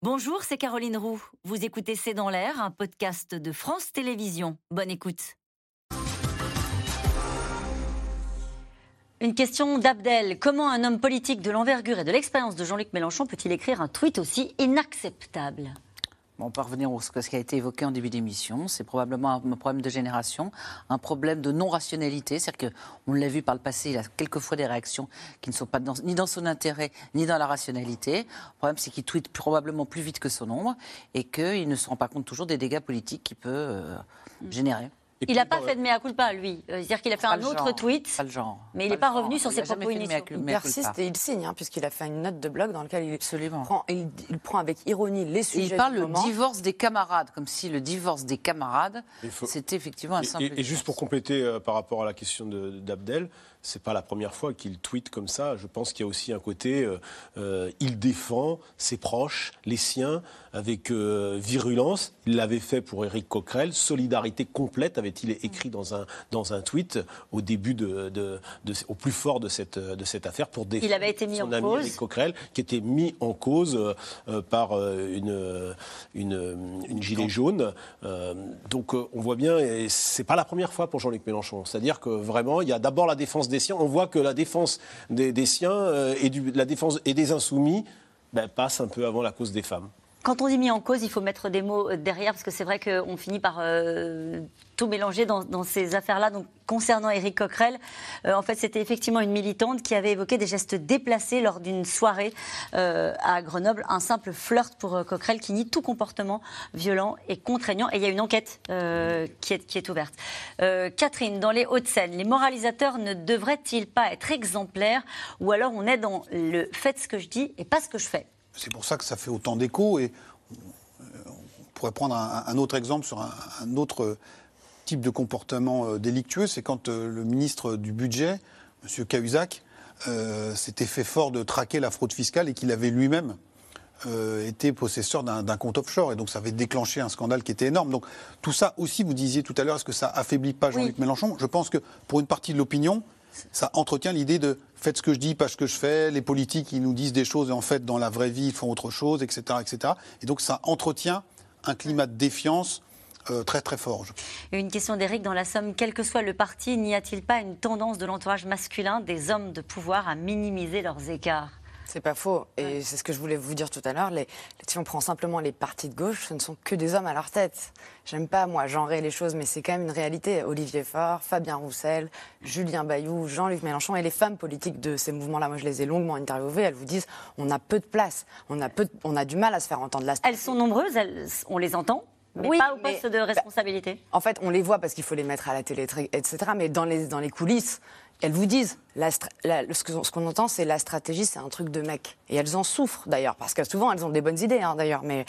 Bonjour, c'est Caroline Roux. Vous écoutez C'est dans l'air, un podcast de France Télévisions. Bonne écoute. Une question d'Abdel. Comment un homme politique de l'envergure et de l'expérience de Jean-Luc Mélenchon peut-il écrire un tweet aussi inacceptable? On peut revenir à ce qui a été évoqué en début d'émission. C'est probablement un problème de génération, un problème de non-rationalité. C'est-à-dire qu'on l'a vu par le passé, il a quelquefois des réactions qui ne sont pas ni dans son intérêt, ni dans la rationalité. Le problème, c'est qu'il tweet probablement plus vite que son ombre et qu'il ne se rend pas compte toujours des dégâts politiques qu'il peut euh, générer il n'a pas fait de mea culpa, lui. Euh, c'est-à-dire qu'il a fait un autre tweet, pas le genre. mais il n'est pas, revenu sur ses propos initiaux. Il persiste et il signe, hein, puisqu'il a fait une note de blog dans laquelle il, prend, il, prend, avec ironie les sujets. il parle du divorce des camarades, comme si le divorce des camarades, c'était effectivement un simple. Et, et juste pour compléter euh, par rapport à la question d'Abdel, c'est pas la première fois qu'il tweet comme ça. Je pense qu'il y a aussi un côté, euh, euh, il défend ses proches, les siens, avec euh, virulence. Il l'avait fait pour Éric Coquerel. Solidarité complète, avait-il écrit dans un, dans un tweet au début, de, de, au plus fort de cette, de cette affaire pour défendre il avait été mis son en ami cause. Éric Coquerel, qui était mis en cause par une, une, une, gilet jaune. donc on voit bien, et c'est pas la première fois pour Jean-Luc Mélenchon. C'est-à-dire que vraiment, il y a d'abord la défense des siens, on voit que la défense des, siens euh, et la défense et des insoumis ben, passe un peu avant la cause des femmes. Quand on dit mis en cause, il faut mettre des mots euh, derrière, parce que c'est vrai qu'on finit par euh, tout mélanger dans, ces affaires-là. Concernant Éric Coquerel, euh, en fait, c'était effectivement une militante qui avait évoqué des gestes déplacés lors d'une soirée à Grenoble. Un simple flirt pour Coquerel qui nie tout comportement violent et contraignant. Et il y a une enquête qui, est, qui est ouverte. Catherine, dans les Hauts-de-Seine, les moralisateurs ne devraient-ils pas être exemplaires Ou alors on est dans le faites ce que je dis et pas ce que je fais c'est pour ça que ça fait autant d'écho. Et on, pourrait prendre un, autre exemple sur un, autre type de comportement euh, délictueux. C'est quand euh, le ministre du Budget, M. Cahuzac, euh, s'était fait fort de traquer la fraude fiscale et qu'il avait lui-même été possesseur d'un compte offshore. Et donc ça avait déclenché un scandale qui était énorme. Donc tout ça aussi, vous disiez tout à l'heure, est-ce que ça affaiblit pas Jean-Luc Mélenchon? Je pense que pour une partie de l'opinion, ça entretient l'idée de faites ce que je dis, pas ce que je fais. Les politiques, ils nous disent des choses et en fait, dans la vraie vie, ils font autre chose, etc., etc. Et donc, ça entretient un climat de défiance euh, très très fort. Une question d'Éric dans la Somme. Quel que soit le parti, n'y a-t-il pas une tendance de l'entourage masculin des hommes de pouvoir à minimiser leurs écarts? C'est pas faux. Et c'est ce que je voulais vous dire tout à l'heure. Si on prend simplement les partis de gauche, ce ne sont que des hommes à leur tête. J'aime pas, moi, genrer les choses, mais c'est quand même une réalité. Olivier Faure, Fabien Roussel, Julien Bayou, Jean-Luc Mélenchon et les femmes politiques de ces mouvements-là. Moi, je les ai longuement interviewées. Elles vous disent on a peu de place. On a, peu on a du mal à se faire entendre. elles sont nombreuses, on les entend mais oui, pas au poste de responsabilité. en fait, on les voit parce qu'il faut les mettre à la télé, etc. Mais dans les, dans les coulisses, elles vous disent, ce qu'on entend, c'est la stratégie, c'est un truc de mec. Et elles en souffrent d'ailleurs, parce que souvent elles ont des bonnes idées hein, d'ailleurs. Mais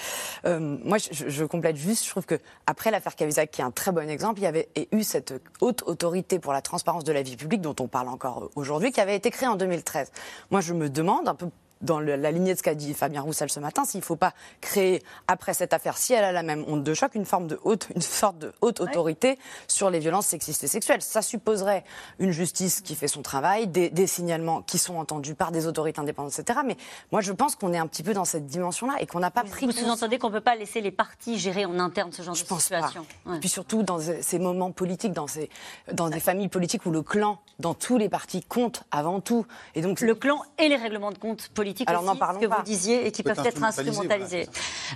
euh, moi, je, complète juste, je trouve que après l'affaire Cahuzac, qui est un très bon exemple, il y avait eu cette haute autorité pour la transparence de la vie publique dont on parle encore aujourd'hui, qui avait été créée en 2013. Moi, je me demande un peu dans la lignée de ce qu'a dit Fabien Roussel ce matin, s'il ne faut pas créer, après cette affaire, si elle a la même honte de choc, une forme de haute, une sorte de haute autorité sur les violences sexistes et sexuelles. Ça supposerait une justice qui fait son travail, des, signalements qui sont entendus par des autorités indépendantes, etc. Mais moi, je pense qu'on est un petit peu dans cette dimension-là et qu'on n'a pas pris. Vous sous-entendez qu'on ne peut pas laisser les partis gérer en interne ce genre je de pense situation Et puis surtout dans ces moments politiques, dans, ces, dans des familles politiques où le clan, dans tous les partis, compte avant tout. Et donc le clan et les règlements de compte politiques Alors, aussi, que vous disiez, et qui peuvent être instrumentalisés.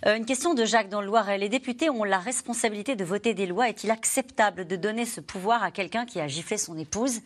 Euh, une question de Jacques dans le Loiret. Les députés ont la responsabilité de voter des lois. Est-il acceptable de donner ce pouvoir à quelqu'un qui a giflé son épouse?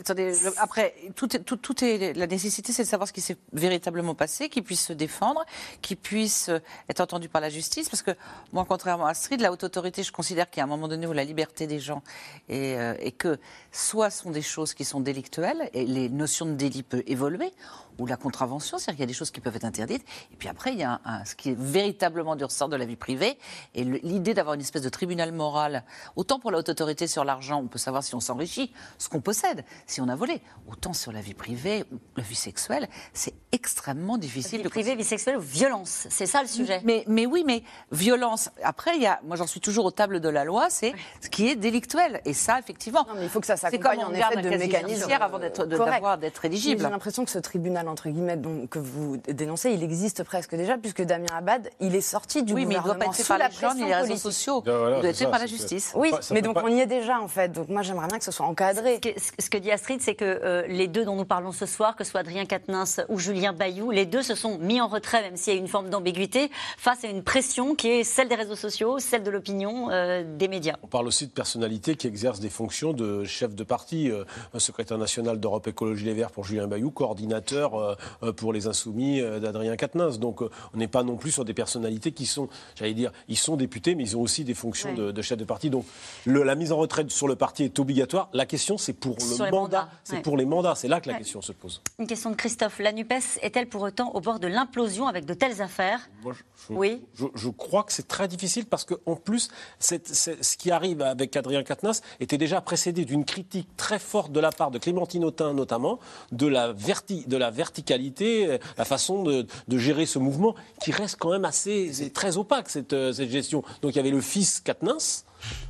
Attendez, après, tout est, tout, est, la nécessité, c'est de savoir ce qui s'est véritablement passé, qu'il puisse se défendre, qu'il puisse euh, être entendu par la justice, parce que moi, contrairement à Astrid, la haute autorité, je considère qu'il y a un moment donné où la liberté des gens et, euh, et que soit sont des choses qui sont délictuelles et les notions de délit peuvent évoluer, ou la contravention, c'est-à-dire qu'il y a des choses qui peuvent être interdites. Et puis après, il y a ce qui est véritablement du ressort de la vie privée. Et l'idée d'avoir une espèce de tribunal moral, autant pour la haute autorité sur l'argent, on peut savoir si on s'enrichit, ce qu'on possède, si on a volé, autant sur la vie privée ou la vie sexuelle, c'est extrêmement difficile. Vie de privée, vie sexuelle ou violence, c'est ça le sujet. Mais, mais oui, mais violence. Après, il y a, moi j'en suis toujours aux tables de la loi, c'est ce qui est délictuel. Et ça, effectivement. Non, mais il faut que ça s'accompagne en effet de mécanismes avant d'être, d'avoir, d'être éligible. J'ai l'impression que ce tribunal entre guillemets dont, que vous dénoncez, il existe presque déjà puisque Damien Abad, il est sorti du Oui, mais il ne doit gouvernement pas être par la les gens pression ni les réseaux sociaux. Voilà, il doit être par la justice. Oui, mais donc on y est déjà en fait. Donc moi j'aimerais bien que ce soit encadré. Ce que, ce que dit Astrid, c'est que euh, les deux dont nous parlons ce soir, que ce soit Adrien Quatennens ou Julien Bayou, les deux se sont mis en retrait, même s'il y a une forme d'ambiguïté, face à une pression qui est celle des réseaux sociaux, celle de l'opinion, euh, des médias. On parle aussi de personnalités qui exercent des fonctions de chef de parti, euh, un secrétaire national d'Europe Écologie Les Verts pour Julien Bayou, coordinateur euh, euh, pour les Insoumis euh, d'Adrien Quatennens. Donc euh, on n'est pas non plus sur des personnalités qui sont, j'allais dire, ils sont députés, mais ils ont aussi des fonctions Ouais. de, de chef de parti. Donc le- la mise en retraite sur le parti est obligatoire. La question, c'est pour Sur le les mandat. mandats, C'est ouais. pour les mandats. C'est là que la Ouais. question se pose. Une question de Christophe. La NUPES est-elle pour autant au bord de l'implosion avec de telles affaires? Moi, je, je- Oui. je, je crois que c'est très difficile parce qu'en plus, ce qui arrive avec Adrien Quatennens était déjà précédé d'une critique très forte de la part de Clémentine Autain notamment, de la, verti- de la verticalité, euh, la façon de, de gérer ce mouvement qui reste quand même assez très opaque cette, euh, cette gestion. Donc il y avait le fils Quatennens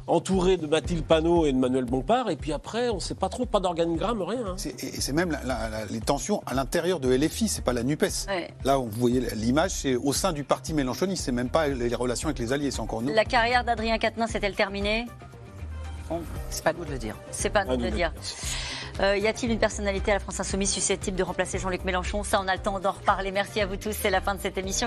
entouré de Mathilde Panot et de Manuel Bompard et puis après on ne sait pas trop, pas d'organigramme, rien. hein. Et c'est même la- la- la- les tensions à l'intérieur de LFI, c'est pas la NUPES. Ouais. Là, vous voyez l'image, c'est au sein du parti mélanchoniste, c'est même pas les relations avec les alliés, c'est encore nous. La carrière d'Adrien Quatennens est-elle terminée? C'est pas à nous de le dire. C'est pas à nous Ah, de le dire. Euh, y a-t-il une personnalité à la France Insoumise susceptible de remplacer Jean-Luc Mélenchon? Ça, on a le temps d'en reparler. Merci à vous tous. C'est la fin de cette émission.